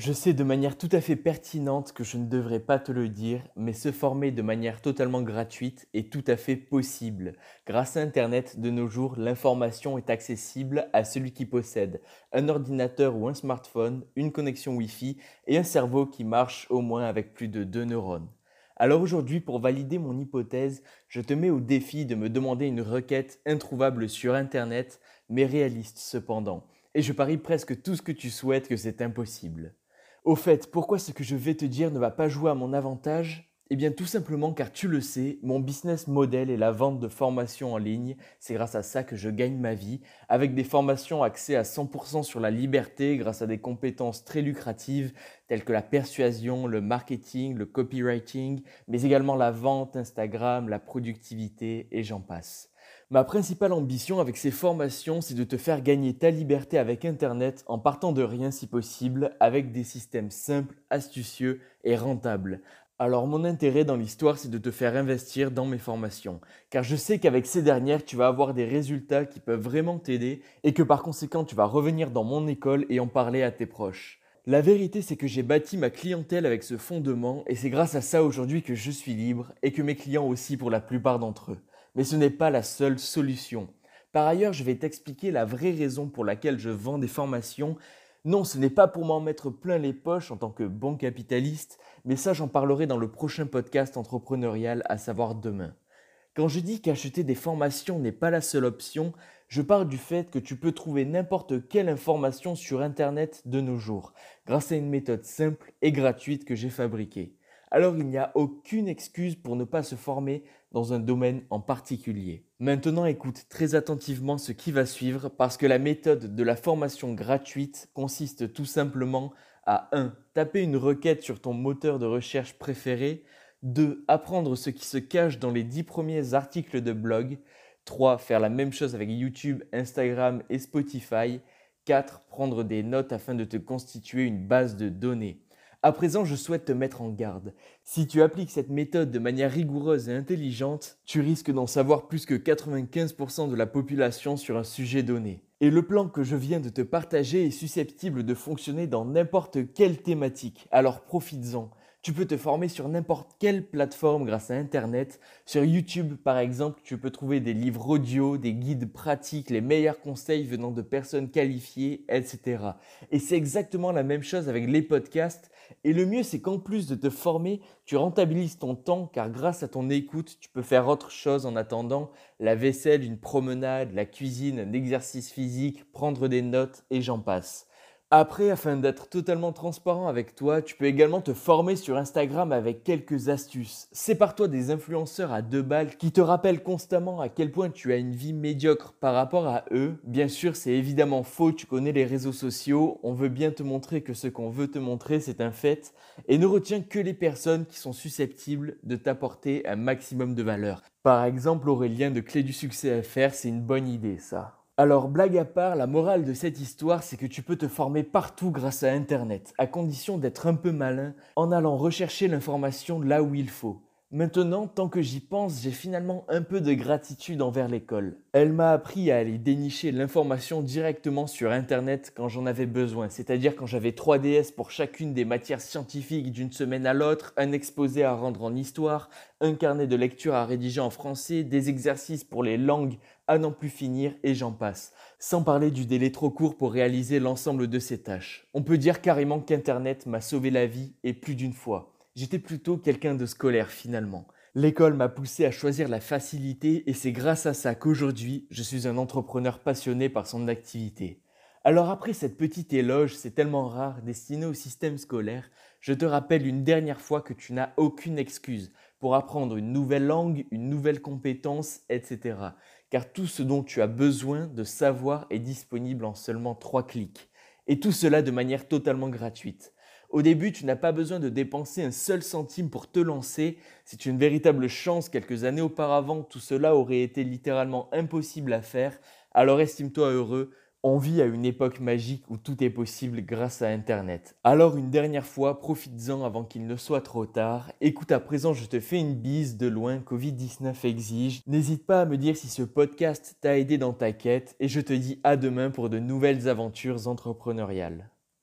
Je sais de manière tout à fait pertinente que je ne devrais pas te le dire, mais se former de manière totalement gratuite est tout à fait possible. Grâce à Internet, de nos jours, l'information est accessible à celui qui possède un ordinateur ou un smartphone, une connexion Wi-Fi et un cerveau qui marche au moins avec plus de deux neurones. Alors aujourd'hui, pour valider mon hypothèse, je te mets au défi de me demander une requête introuvable sur Internet, mais réaliste cependant. Et je parie presque tout ce que tu souhaites que c'est impossible. Au fait, pourquoi ce que je vais te dire ne va pas jouer à mon avantage? Eh bien tout simplement car tu le sais, mon business model est la vente de formations en ligne. C'est grâce à ça que je gagne ma vie, avec des formations axées à 100% sur la liberté grâce à des compétences très lucratives telles que la persuasion, le marketing, le copywriting, mais également la vente, Instagram, la productivité et j'en passe. Ma principale ambition avec ces formations, c'est de te faire gagner ta liberté avec Internet en partant de rien si possible, avec des systèmes simples, astucieux et rentables. Alors mon intérêt dans l'histoire, c'est de te faire investir dans mes formations, car je sais qu'avec ces dernières, tu vas avoir des résultats qui peuvent vraiment t'aider et que par conséquent, tu vas revenir dans mon école et en parler à tes proches. La vérité, c'est que j'ai bâti ma clientèle avec ce fondement et c'est grâce à ça aujourd'hui que je suis libre et que mes clients aussi pour la plupart d'entre eux mais ce n'est pas la seule solution. Par ailleurs, je vais t'expliquer la vraie raison pour laquelle je vends des formations. Non, ce n'est pas pour m'en mettre plein les poches en tant que bon capitaliste, mais ça j'en parlerai dans le prochain podcast entrepreneurial, à savoir demain. Quand je dis qu'acheter des formations n'est pas la seule option, je parle du fait que tu peux trouver n'importe quelle information sur Internet de nos jours, grâce à une méthode simple et gratuite que j'ai fabriquée alors il n'y a aucune excuse pour ne pas se former dans un domaine en particulier. Maintenant écoute très attentivement ce qui va suivre parce que la méthode de la formation gratuite consiste tout simplement à 1. Taper une requête sur ton moteur de recherche préféré. 2. Apprendre ce qui se cache dans les 10 premiers articles de blog. 3. Faire la même chose avec YouTube, Instagram et Spotify. 4. Prendre des notes afin de te constituer une base de données. À présent, je souhaite te mettre en garde. Si tu appliques cette méthode de manière rigoureuse et intelligente, tu risques d'en savoir plus que 95% de la population sur un sujet donné. Et le plan que je viens de te partager est susceptible de fonctionner dans n'importe quelle thématique, alors profites-en. Tu peux te former sur n'importe quelle plateforme grâce à Internet. Sur YouTube, par exemple, tu peux trouver des livres audio, des guides pratiques, les meilleurs conseils venant de personnes qualifiées, etc. Et c'est exactement la même chose avec les podcasts. Et le mieux, c'est qu'en plus de te former, tu rentabilises ton temps car grâce à ton écoute, tu peux faire autre chose en attendant la vaisselle, une promenade, la cuisine, un exercice physique, prendre des notes et j'en passe. Après, afin d'être totalement transparent avec toi, tu peux également te former sur Instagram avec quelques astuces. Sépare-toi des influenceurs à deux balles qui te rappellent constamment à quel point tu as une vie médiocre par rapport à eux. Bien sûr, c'est évidemment faux, tu connais les réseaux sociaux, on veut bien te montrer que ce qu'on veut te montrer, c'est un fait, et ne retiens que les personnes qui sont susceptibles de t'apporter un maximum de valeur. Par exemple, Aurélien de Clé du Succès FR, c'est une bonne idée ça. Alors, blague à part, la morale de cette histoire, c'est que tu peux te former partout grâce à Internet, à condition d'être un peu malin en allant rechercher l'information là où il faut. Maintenant, tant que j'y pense, j'ai finalement un peu de gratitude envers l'école. Elle m'a appris à aller dénicher l'information directement sur Internet quand j'en avais besoin, c'est-à-dire quand j'avais 3DS pour chacune des matières scientifiques d'une semaine à l'autre, un exposé à rendre en histoire, un carnet de lecture à rédiger en français, des exercices pour les langues à n'en plus finir et j'en passe. Sans parler du délai trop court pour réaliser l'ensemble de ces tâches. On peut dire carrément qu'Internet m'a sauvé la vie et plus d'une fois. J'étais plutôt quelqu'un de scolaire finalement. L'école m'a poussé à choisir la facilité et c'est grâce à ça qu'aujourd'hui je suis un entrepreneur passionné par son activité. Alors après cette petite éloge, c'est tellement rare destiné au système scolaire, je te rappelle une dernière fois que tu n'as aucune excuse pour apprendre une nouvelle langue, une nouvelle compétence, etc. Car tout ce dont tu as besoin de savoir est disponible en seulement trois clics. Et tout cela de manière totalement gratuite. Au début, tu n'as pas besoin de dépenser un seul centime pour te lancer. C'est une véritable chance. Quelques années auparavant, tout cela aurait été littéralement impossible à faire. Alors estime-toi heureux. On vit à une époque magique où tout est possible grâce à Internet. Alors une dernière fois, profites-en avant qu'il ne soit trop tard. Écoute, à présent, je te fais une bise de loin, Covid-19 exige. N'hésite pas à me dire si ce podcast t'a aidé dans ta quête et je te dis à demain pour de nouvelles aventures entrepreneuriales.